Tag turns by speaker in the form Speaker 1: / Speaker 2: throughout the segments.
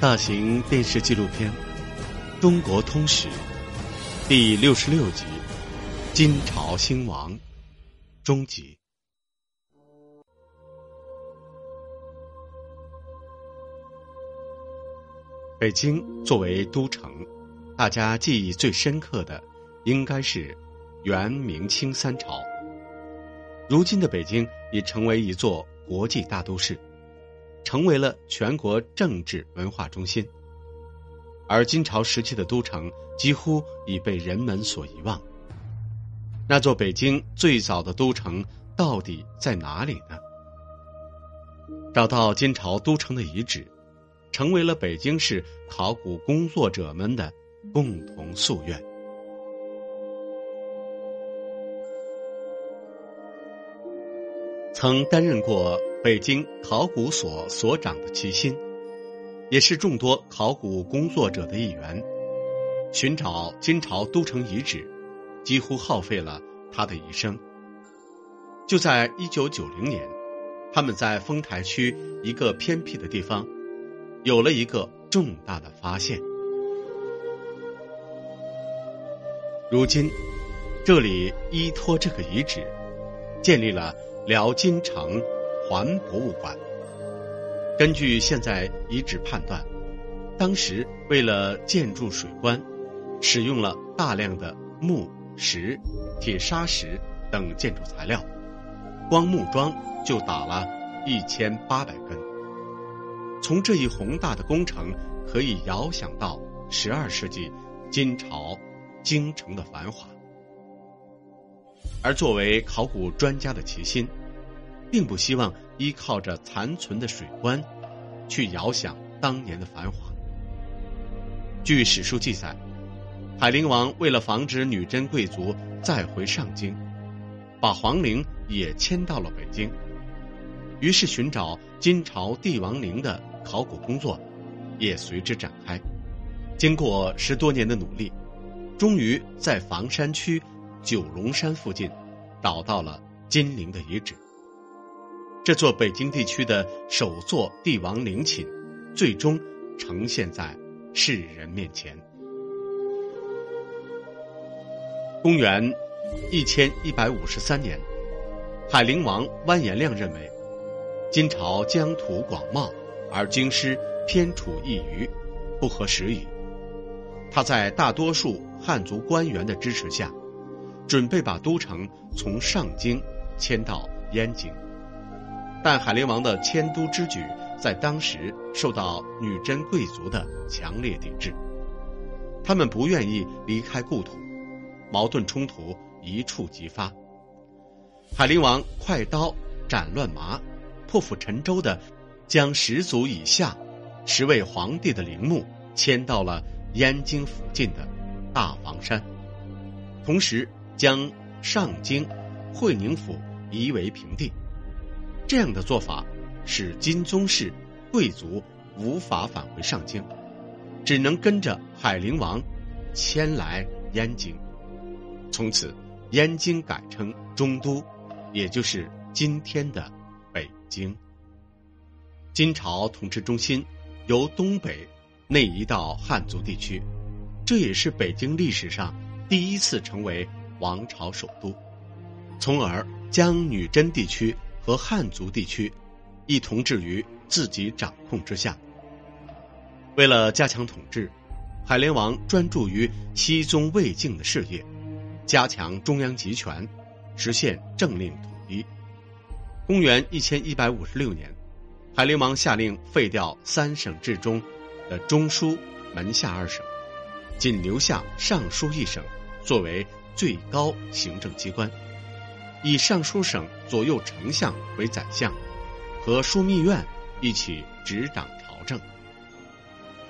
Speaker 1: 大型电视纪录片《中国通史》第六十六集：金朝兴亡终集。北京作为都城，大家记忆最深刻的应该是元、明、清三朝。如今的北京已成为一座国际大都市，成为了全国政治文化中心。而金朝时期的都城几乎已被人们所遗忘。那座北京最早的都城到底在哪里呢？找到金朝都城的遗址。成为了北京市考古工作者们的共同夙愿。曾担任过北京考古所所长的齐心，也是众多考古工作者的一员。寻找金朝都城遗址，几乎耗费了他的一生。就在一九九零年，他们在丰台区一个偏僻的地方。有了一个重大的发现。如今，这里依托这个遗址，建立了辽金城环博物馆。根据现在遗址判断，当时为了建筑水关，使用了大量的木、石、铁砂石等建筑材料，光木桩就打了一千八百根。从这一宏大的工程，可以遥想到十二世纪金朝京城的繁华。而作为考古专家的齐心，并不希望依靠着残存的水关，去遥想当年的繁华。据史书记载，海陵王为了防止女真贵族再回上京，把皇陵也迁到了北京。于是寻找金朝帝王陵的考古工作也随之展开。经过十多年的努力，终于在房山区九龙山附近找到了金陵的遗址。这座北京地区的首座帝王陵寝，最终呈现在世人面前。公元一千一百五十三年，海陵王完颜亮认为。金朝疆土广袤，而京师偏处一隅，不合时宜。他在大多数汉族官员的支持下，准备把都城从上京迁到燕京。但海陵王的迁都之举，在当时受到女真贵族的强烈抵制，他们不愿意离开故土，矛盾冲突一触即发。海陵王快刀斩乱麻。破釜沉舟的，将十族以下十位皇帝的陵墓迁到了燕京附近的大房山，同时将上京会宁府夷为平地。这样的做法使金宗室贵族无法返回上京，只能跟着海陵王迁来燕京。从此，燕京改称中都，也就是今天的。北京，金朝统治中心由东北内移到汉族地区，这也是北京历史上第一次成为王朝首都，从而将女真地区和汉族地区一同置于自己掌控之下。为了加强统治，海陵王专注于西宗魏晋的事业，加强中央集权，实现政令统一。公元一千一百五十六年，海陵王下令废掉三省制中的中书门下二省，仅留下尚书一省作为最高行政机关，以尚书省左右丞相为宰相，和枢密院一起执掌朝政。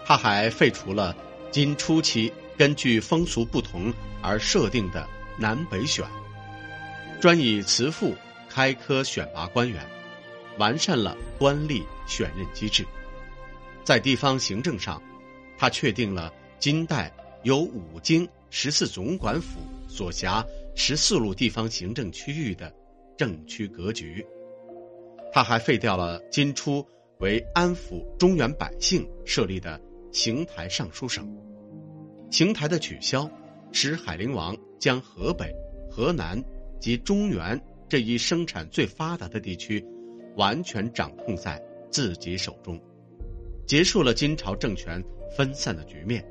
Speaker 1: 他还废除了金初期根据风俗不同而设定的南北选，专以慈父。开科选拔官员，完善了官吏选任机制。在地方行政上，他确定了金代由五京十四总管府所辖十四路地方行政区域的政区格局。他还废掉了金初为安抚中原百姓设立的邢台尚书省。邢台的取消，使海陵王将河北、河南及中原这一生产最发达的地区，完全掌控在自己手中，结束了金朝政权分散的局面，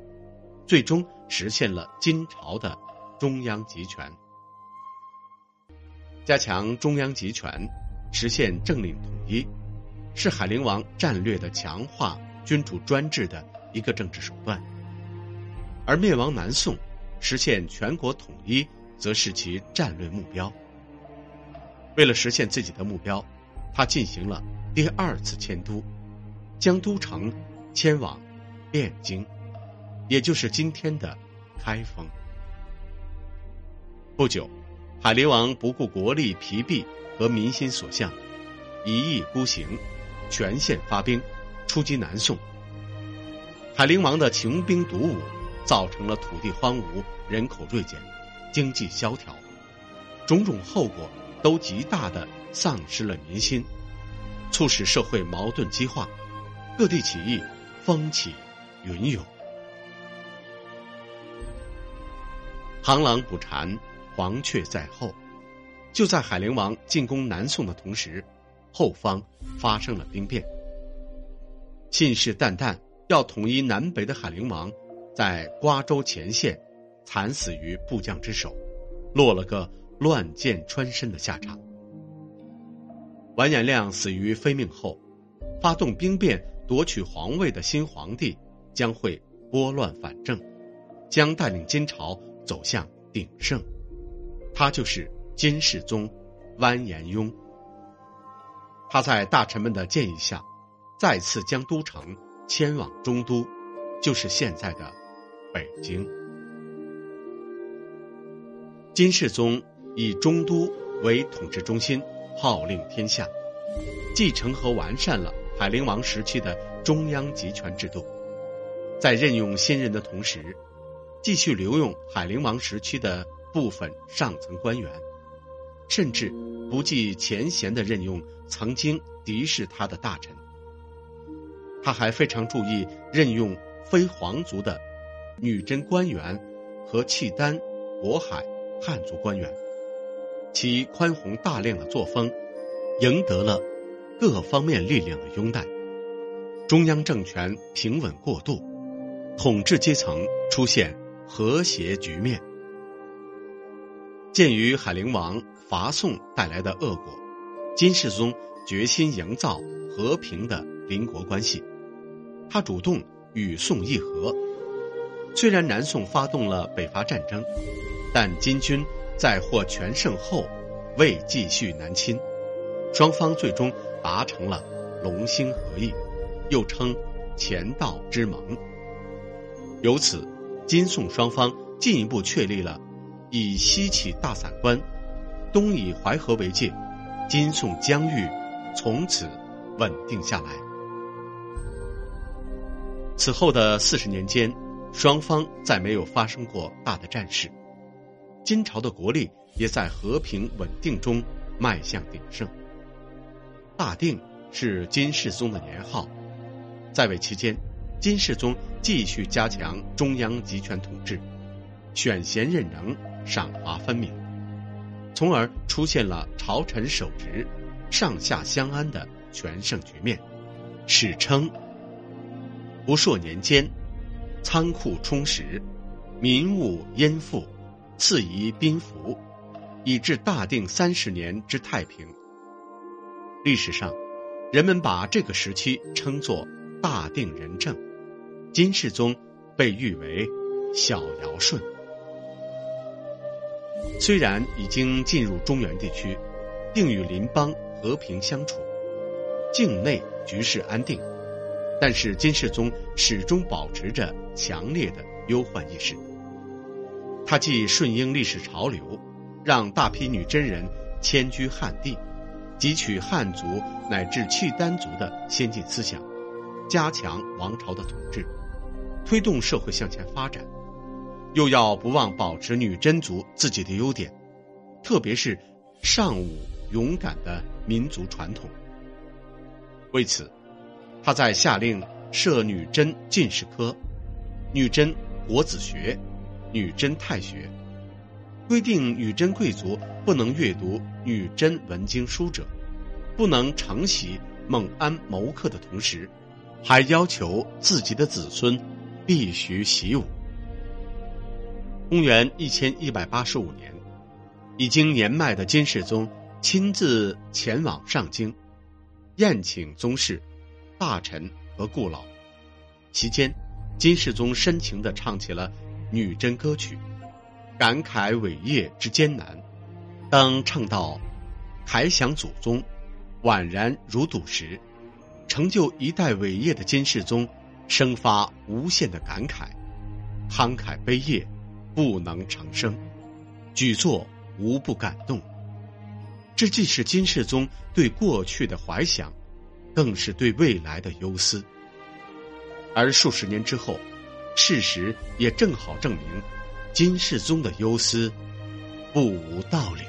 Speaker 1: 最终实现了金朝的中央集权。加强中央集权，实现政令统一，是海陵王战略的强化君主专制的一个政治手段。而灭亡南宋，实现全国统一，则是其战略目标。为了实现自己的目标，他进行了第二次迁都，将都城迁往汴京，也就是今天的开封。不久，海陵王不顾国力疲弊和民心所向，一意孤行，全线发兵，出击南宋。海陵王的穷兵黩武。造成了土地荒芜、人口锐减、经济萧条，种种后果都极大的丧失了民心，促使社会矛盾激化，各地起义风起云涌。螳螂捕蝉，黄雀在后。就在海陵王进攻南宋的同时，后方发生了兵变。信誓旦旦要统一南北的海陵王。在瓜州前线，惨死于部将之手，落了个乱箭穿身的下场。完颜亮死于非命后，发动兵变夺取皇位的新皇帝将会拨乱反正，将带领金朝走向鼎盛。他就是金世宗完颜雍。他在大臣们的建议下，再次将都城迁往中都，就是现在的。北京，金世宗以中都为统治中心，号令天下，继承和完善了海陵王时期的中央集权制度。在任用新人的同时，继续留用海陵王时期的部分上层官员，甚至不计前嫌的任用曾经敌视他的大臣。他还非常注意任用非皇族的。女真官员和契丹、渤海汉族官员，其宽宏大量的作风，赢得了各方面力量的拥戴，中央政权平稳过渡，统治阶层出现和谐局面。鉴于海陵王伐宋带来的恶果，金世宗决心营造和平的邻国关系，他主动与宋议和。虽然南宋发动了北伐战争，但金军在获全胜后，未继续南侵，双方最终达成了龙兴和议，又称前道之盟。由此，金宋双方进一步确立了以西起大散关，东以淮河为界，金宋疆域从此稳定下来。此后的四十年间。双方再没有发生过大的战事，金朝的国力也在和平稳定中迈向鼎盛。大定是金世宗的年号，在位期间，金世宗继续加强中央集权统治，选贤任能，赏罚分明，从而出现了朝臣守职、上下相安的全盛局面，史称“不朔年间”。仓库充实，民物殷富，赐仪宾服，以至大定三十年之太平。历史上，人们把这个时期称作“大定仁政”，金世宗被誉为“小尧舜”。虽然已经进入中原地区，并与邻邦和平相处，境内局势安定。但是金世宗始终保持着强烈的忧患意识。他既顺应历史潮流，让大批女真人迁居汉地，汲取汉族乃至契丹族的先进思想，加强王朝的统治，推动社会向前发展，又要不忘保持女真族自己的优点，特别是尚武勇敢的民族传统。为此。他在下令设女真进士科、女真国子学、女真太学，规定女真贵族不能阅读女真文经书者，不能承袭蒙安谋克的同时，还要求自己的子孙必须习武。公元一千一百八十五年，已经年迈的金世宗亲自前往上京，宴请宗室、大臣和故老。期间，金世宗深情地唱起了女真歌曲，感慨伟业之艰难。当唱到“凯享祖宗，宛然如堵”时”，成就一代伟业的金世宗，生发无限的感慨，慷慨悲咽。不能长生，举座无不感动。这既是金世宗对过去的怀想，更是对未来的忧思。而数十年之后，事实也正好证明，金世宗的忧思不无道理。